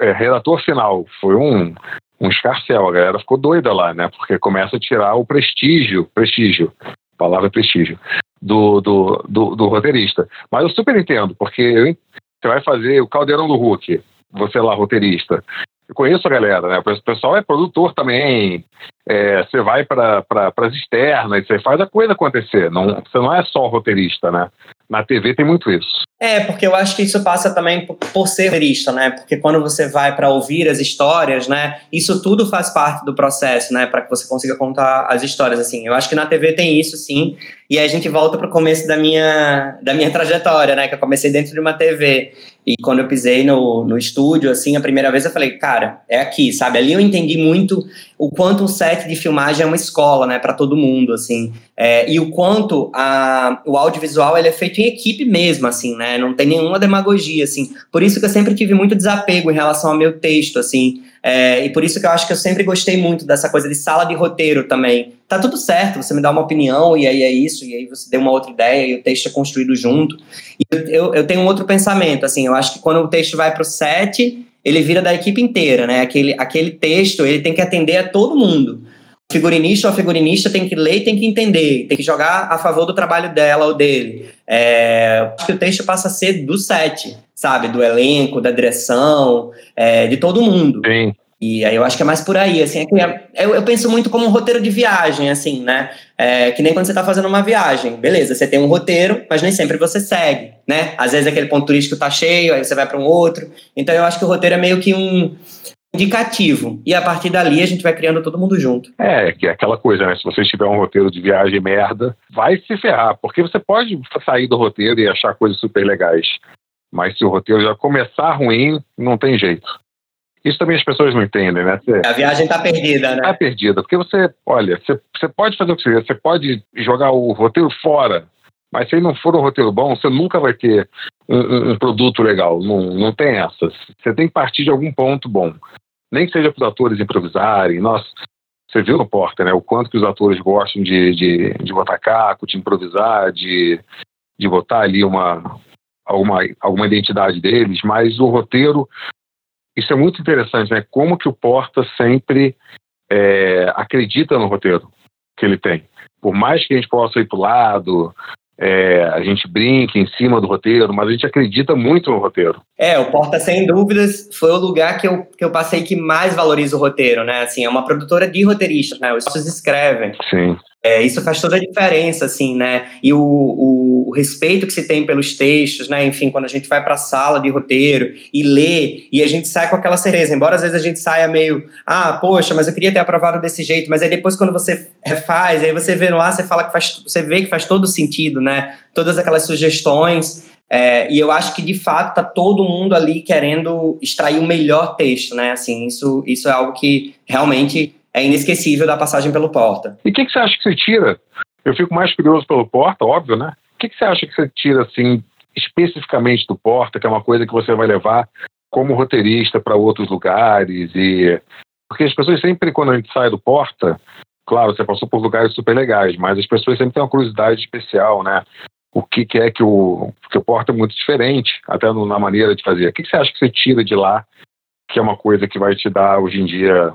é, redator final. Foi um, um escarcel, a galera ficou doida lá, né? Porque começa a tirar o prestígio, prestígio, palavra prestígio, do, do, do, do roteirista. Mas eu super entendo, porque você vai fazer o Caldeirão do Hulk, você lá, roteirista. Eu conheço a galera, né? O pessoal é produtor também. É, você vai para pra, as externas, você faz a coisa acontecer. Não, você não é só roteirista, né? Na TV tem muito isso. É, porque eu acho que isso passa também por, ser roteirista, né? Porque quando você vai para ouvir as histórias, né? Isso tudo faz parte do processo, né? Para que você consiga contar as histórias, assim. Eu acho que na TV tem isso, sim. E aí a gente volta para o começo da minha, da minha trajetória, né? Que eu comecei dentro de uma TV. E quando eu pisei no, no estúdio, assim, a primeira vez eu falei, cara, é aqui, sabe? Ali eu entendi muito o quanto um set de filmagem é uma escola, né? Para todo mundo, assim. É, e o quanto a, o audiovisual ele é feito em equipe mesmo, assim, né? Não tem nenhuma demagogia, assim. Por isso que eu sempre tive muito desapego em relação ao meu texto, assim. É, e por isso que eu acho que eu sempre gostei muito dessa coisa de sala de roteiro também. Tá tudo certo, você me dá uma opinião e aí é isso, e aí você deu uma outra ideia e o texto é construído junto. E eu, eu tenho um outro pensamento, assim, eu acho que quando o texto vai pro set, ele vira da equipe inteira, né? Aquele, aquele texto, ele tem que atender a todo mundo figurinista ou figurinista tem que ler e tem que entender, tem que jogar a favor do trabalho dela ou dele. É, o texto passa a ser do set, sabe? Do elenco, da direção, é, de todo mundo. Sim. E aí eu acho que é mais por aí, assim, é é, eu, eu, penso muito como um roteiro de viagem, assim, né? É, que nem quando você está fazendo uma viagem. Beleza, você tem um roteiro, mas nem sempre você segue, né? Às vezes aquele ponto turístico está cheio, aí você vai para um outro. Então eu acho que o roteiro é meio que um, indicativo. E a partir dali a gente vai criando todo mundo junto. É, que é aquela coisa, né? Se você tiver um roteiro de viagem merda, vai se ferrar, porque você pode sair do roteiro e achar coisas super legais. Mas se o roteiro já começar ruim, não tem jeito. Isso também as pessoas não entendem, né? Você, a viagem está perdida, né? Está perdida, porque você, olha, você, você pode fazer o que você quiser, você pode jogar o roteiro fora, mas se não for um roteiro bom, você nunca vai ter um, um, produto legal. Não, não tem essa. Você tem que partir de algum ponto bom. Nem que seja para os atores improvisarem. Nossa, você viu no Porta, né? O quanto que os atores gostam de, de, de botar caco, de improvisar, de, de botar ali uma, alguma, alguma identidade deles, mas o roteiro, isso é muito interessante, né? Como que o Porta sempre é, acredita no roteiro que ele tem. Por mais que a gente possa ir para o lado, é, a gente brinca em cima do roteiro, mas a gente acredita muito no roteiro. É, o Porta, sem dúvidas, foi o lugar que eu, que eu passei que mais valoriza o roteiro, né? Assim, é uma produtora de roteiristas, né? Os sócios escrevem. Sim. É, isso faz toda a diferença, assim, né? E o, o, o, respeito que se tem pelos textos, né? Enfim, quando a gente vai para a sala de roteiro e lê, e a gente sai com aquela certeza, embora às vezes a gente saia meio, ah, poxa, mas eu queria ter aprovado desse jeito, mas aí depois quando você refaz, aí você vê lá, você fala que faz, você vê que faz todo sentido, né? Todas aquelas sugestões. É, e eu acho que de fato tá todo mundo ali querendo extrair o melhor texto, né? Assim, isso, isso é algo que realmente é inesquecível da passagem pelo Porta. E o que, que, você acha que você tira? Eu fico mais curioso pelo Porta, óbvio, né? O que, que você acha que você tira, assim, especificamente do Porta, que é uma coisa que você vai levar como roteirista para outros lugares? e Porque as pessoas sempre, quando a gente sai do Porta, claro, você passou por lugares super legais, mas as pessoas sempre têm uma curiosidade especial, né? O que, que é que o, que o Porta é muito diferente, até no, na maneira de fazer. O que, que você acha que você tira de lá, que é uma coisa que vai te dar hoje em dia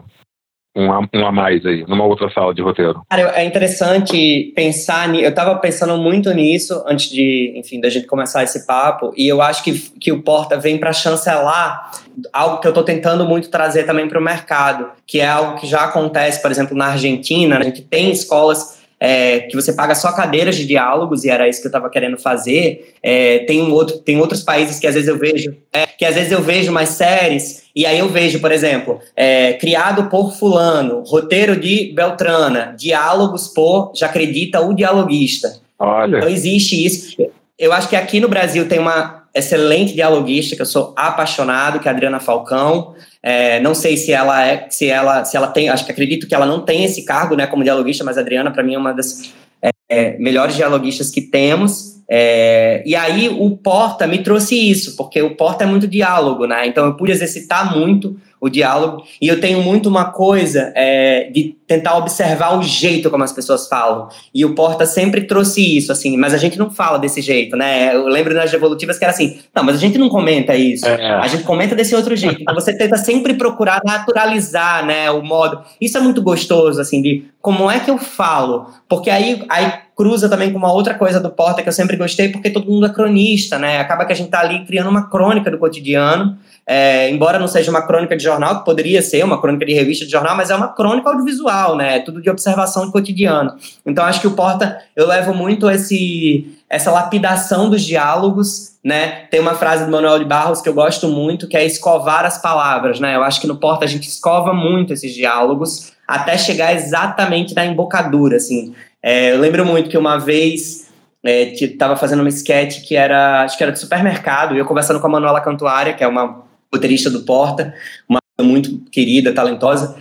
um a, um a mais aí, numa outra sala de roteiro? Cara, é interessante pensar, eu estava pensando muito nisso antes de, enfim, da gente começar esse papo, e eu acho que, que o Porta vem para chancelar algo que eu estou tentando muito trazer também para o mercado, que é algo que já acontece, por exemplo, na Argentina, a gente tem escolas é, que você paga só cadeiras de diálogos, e era isso que eu estava querendo fazer. É, tem, um outro, tem outros países que às vezes eu vejo, é, que às vezes eu vejo mais séries, e aí eu vejo, por exemplo, é, criado por fulano, roteiro de Beltrana, diálogos por já acredita o dialoguista. Olha. Então existe isso. Eu acho que aqui no Brasil tem uma excelente dialoguista, que eu sou apaixonado, que é a Adriana Falcão. É, não sei se ela é, se ela, se ela tem, acho que acredito que ela não tem esse cargo, né, como dialoguista, mas a Adriana para mim é uma das é, é, melhores dialoguistas que temos. É, e aí o Porta me trouxe isso, porque o Porta é muito diálogo, né? Então eu pude exercitar muito o diálogo. E eu tenho muito uma coisa é, de tentar observar o jeito como as pessoas falam. E o Porta sempre trouxe isso, assim, mas a gente não fala desse jeito, né? Eu lembro nas devolutivas que era assim, não, mas a gente não comenta isso. É. A gente comenta desse outro jeito. Então você tenta sempre procurar naturalizar, né, o modo. Isso é muito gostoso, assim, de como é que eu falo? Porque aí, aí cruza também com uma outra coisa do Porta que eu sempre gostei, porque todo mundo é cronista, né? Acaba que a gente tá ali criando uma crônica do cotidiano é, embora não seja uma crônica de jornal, que poderia ser uma crônica de revista de jornal, mas é uma crônica audiovisual, né? É tudo de observação de cotidiano. Então acho que o Porta, eu levo muito esse essa lapidação dos diálogos, né? Tem uma frase do Manuel de Barros que eu gosto muito, que é escovar as palavras, né? Eu acho que no Porta a gente escova muito esses diálogos até chegar exatamente na embocadura, assim. É, eu lembro muito que uma vez estava é, fazendo uma sketch que era, acho que era de supermercado, e eu conversando com a Manuela Cantuária, que é uma roteirista do Porta, uma muito querida, talentosa.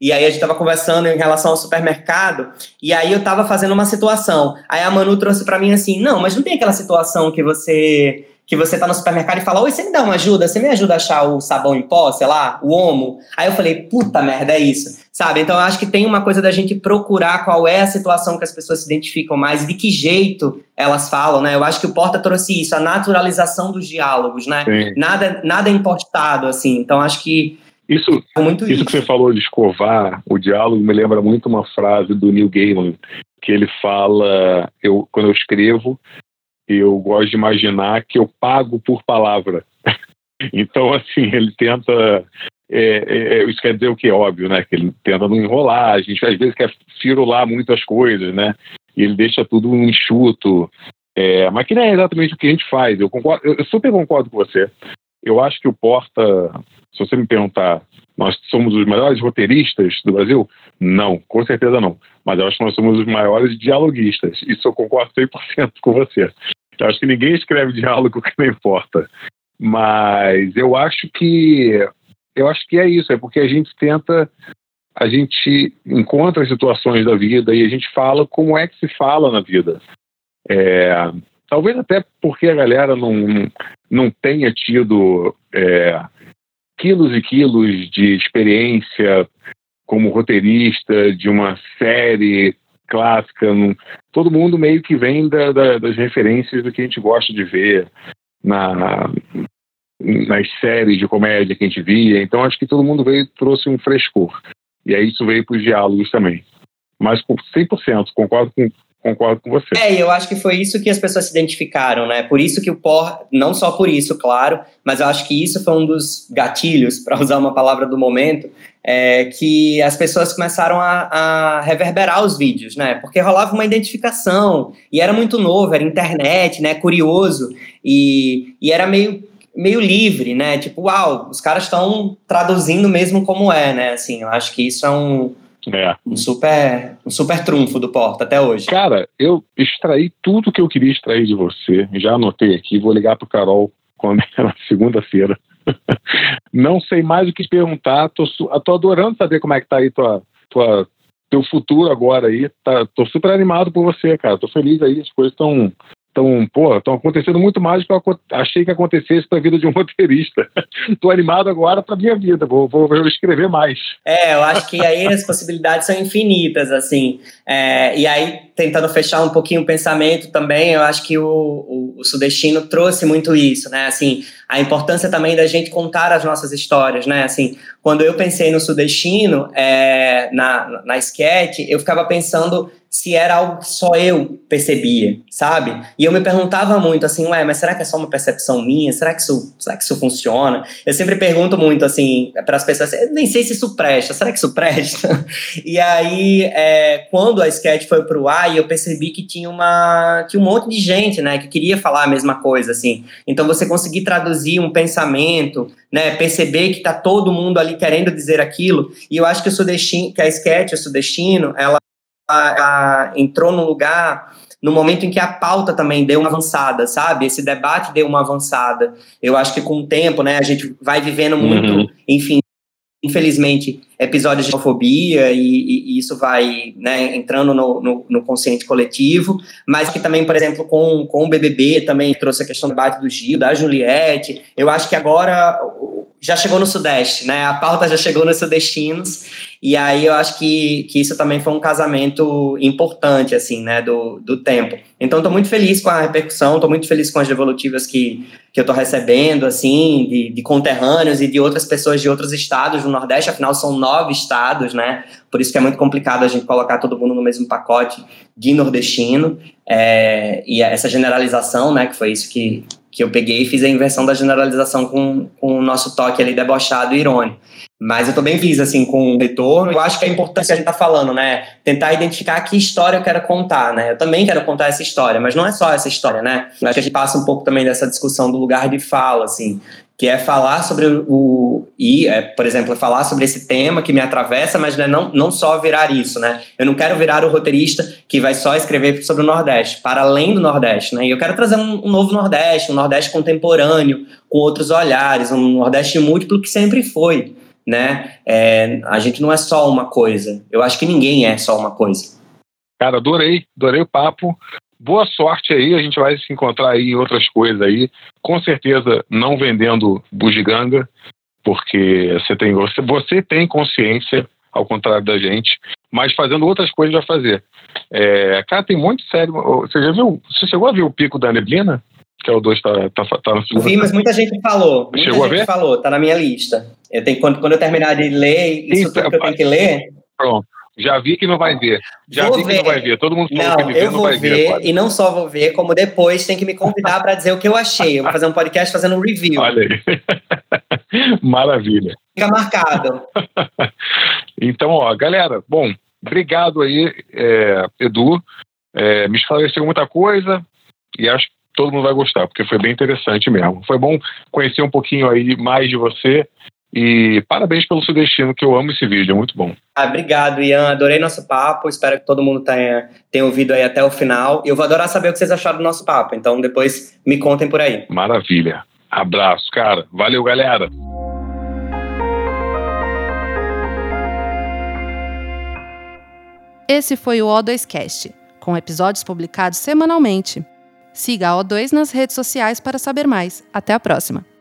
E aí a gente estava conversando em relação ao supermercado, e aí eu estava fazendo uma situação. Aí a Manu trouxe para mim assim: "Não, mas não tem aquela situação que você que você tá no supermercado e fala: "Oi, você me dá uma ajuda? Você me ajuda a achar o sabão em pó, sei lá, o Omo?". Aí eu falei: "Puta merda, é isso". Sabe? Então eu acho que tem uma coisa da gente procurar qual é a situação que as pessoas se identificam mais e de que jeito elas falam, né? Eu acho que o Porta trouxe isso, a naturalização dos diálogos, né? Sim. Nada nada é impostado assim. Então acho que isso, é muito isso, isso que você falou de escovar o diálogo me lembra muito uma frase do Neil Gaiman que ele fala, eu quando eu escrevo, eu gosto de imaginar que eu pago por palavra. então, assim, ele tenta. É, é, é, isso quer dizer o que? Óbvio, né? Que ele tenta não enrolar, a gente às vezes quer firular muitas coisas, né? E ele deixa tudo um enxuto. É, mas que não é exatamente o que a gente faz. Eu, concordo, eu super concordo com você. Eu acho que o Porta, se você me perguntar, nós somos os melhores roteiristas do Brasil? Não, com certeza não. Mas eu acho que nós somos os maiores dialoguistas. Isso eu concordo 100% com você. Eu acho que ninguém escreve diálogo que não importa. Mas eu acho que eu acho que é isso, é porque a gente tenta, a gente encontra as situações da vida e a gente fala como é que se fala na vida. É, talvez até porque a galera não, não tenha tido é, quilos e quilos de experiência como roteirista de uma série clássica. todo mundo meio que vem da, da, das referências do que a gente gosta de ver na, na, nas séries de comédia que a gente via. Então acho que todo mundo veio trouxe um frescor. E aí isso veio para os diálogos também. Mas 100% concordo com, concordo com você. É, eu acho que foi isso que as pessoas se identificaram, né? Por isso que o POR, não só por isso, claro, mas eu acho que isso foi um dos gatilhos, para usar uma palavra do momento, é, que as pessoas começaram a, a, reverberar os vídeos, né? Porque rolava uma identificação, e era muito novo, era internet, né? Curioso, e, e era meio meio livre, né? Tipo, uau, os caras estão traduzindo mesmo como é, né? Assim, eu acho que isso é um, é. Um super, um super trunfo do Porta até hoje. Cara, eu extraí tudo que eu queria extrair de você. Já anotei aqui, vou ligar pro Carol quando era segunda-feira. Não sei mais o que perguntar. Tô, tô adorando saber como é que tá aí tua, tua, teu futuro agora aí. Tá, tô super animado por você, cara. Tô feliz aí, as coisas estão então, pô, estão acontecendo muito mais do que eu achei que acontecesse na vida de um roteirista. Estou animado agora para minha vida, vou, vou, vou, escrever mais. É, eu acho que aí as possibilidades são infinitas, assim. É, e aí, tentando fechar um pouquinho o pensamento também, eu acho que o, o, o Sudestino trouxe muito isso, né? Assim, a importância também da gente contar as nossas histórias, né? Assim, quando eu pensei no Sudestino, é, na, na sketch, eu ficava pensando se era algo que só eu percebia, sabe? E eu me perguntava muito assim, ué, mas será que é só uma percepção minha? Será que isso, será que isso funciona? Eu sempre pergunto muito assim para as pessoas, nem sei se isso presta, será que isso presta? e aí, é, quando a sketch foi pro ar, eu percebi que tinha uma tinha um monte de gente, né, que queria falar a mesma coisa, assim. Então você conseguir traduzir um pensamento, né, perceber que tá todo mundo ali querendo dizer aquilo. E eu acho que o sudestino, que a sketch, o sudestino, ela ela entrou num lugar no momento em que a pauta também deu uma avançada, sabe? Esse debate deu uma avançada. Eu acho que com o tempo, né, a gente vai vivendo muito, uhum. enfim, infelizmente, episódios de homofobia e, e, e isso vai né, entrando no, no, no, consciente coletivo, mas que também, por exemplo, com, com o BBB também trouxe a questão do debate do Gil, da Juliette. Eu acho que agora já chegou no Sudeste, né? A pauta já chegou nos sudestinos e aí eu acho que, que isso também foi um casamento importante, assim, né, do, do tempo. Então, estou muito feliz com a repercussão, estou muito feliz com as devolutivas que, que eu estou recebendo, assim, de, de conterrâneos e de outras pessoas de outros estados do Nordeste, afinal são nove estados, né? Por isso que é muito complicado a gente colocar todo mundo no mesmo pacote de nordestino. É, e essa generalização, né, que foi isso que, que eu peguei e fiz a inversão da generalização com, com o nosso toque ali debochado e irônico. Mas eu também fiz, assim, com o retorno. Eu acho que é importante que a gente tá falando, né? Tentar identificar que história eu quero contar, né? Eu também quero contar essa história, mas não é só essa história, né? Eu acho que a gente passa um pouco também dessa discussão do lugar de fala, assim que é falar sobre o e é, por exemplo falar sobre esse tema que me atravessa mas né, não, não só virar isso né? Eu não quero virar o roteirista que vai só escrever sobre o Nordeste para além do Nordeste né? E eu quero trazer um, um novo Nordeste um Nordeste contemporâneo com outros olhares um Nordeste múltiplo que sempre foi né? É, a gente não é só uma coisa. Eu acho que ninguém é só uma coisa. Cara adorei adorei o papo boa sorte aí, a gente vai se encontrar aí em outras coisas aí. Com certeza não vendendo bugiganga, porque você tem, você, você tem consciência, ao contrário da gente, mas fazendo outras coisas vai fazer. É, cara, tem muito sério. Você já viu? Você chegou a ver o pico da neblina? Que é o 2 tá, tá, tá no segundo. Vi, mas muita gente falou. Muita Chegou gente a ver? falou, tá na minha lista. Eu tenho, quando, quando eu terminar de ler isso Sim, tudo que eu tenho que ler. Pronto. Já vi que não vai ver. Já vou vi que não vai ver. Todo mundo falou não, que ele vê, eu vou ver. ver e não só vou ver, como depois tem que me convidar para dizer o que eu achei. Eu vou fazer um podcast fazendo um review. Olha aí. Maravilha. Fica marcado. então, ó, galera, bom, obrigado aí, é, Edu. É, me esclareceu muita coisa e acho que todo mundo vai gostar, porque foi bem interessante mesmo. Foi bom conhecer um pouquinho aí mais de você e parabéns pelo Sudestino, que eu amo esse vídeo, é muito bom. Ah, obrigado, Ian. Adorei nosso papo. Espero que todo mundo tenha, tenha ouvido aí até o final. Eu vou adorar saber o que vocês acharam do nosso papo. Então, depois me contem por aí. Maravilha. Abraço, cara. Valeu, galera. Esse foi o O2Cast, com episódios publicados semanalmente. Siga a O2 nas redes sociais para saber mais. Até a próxima!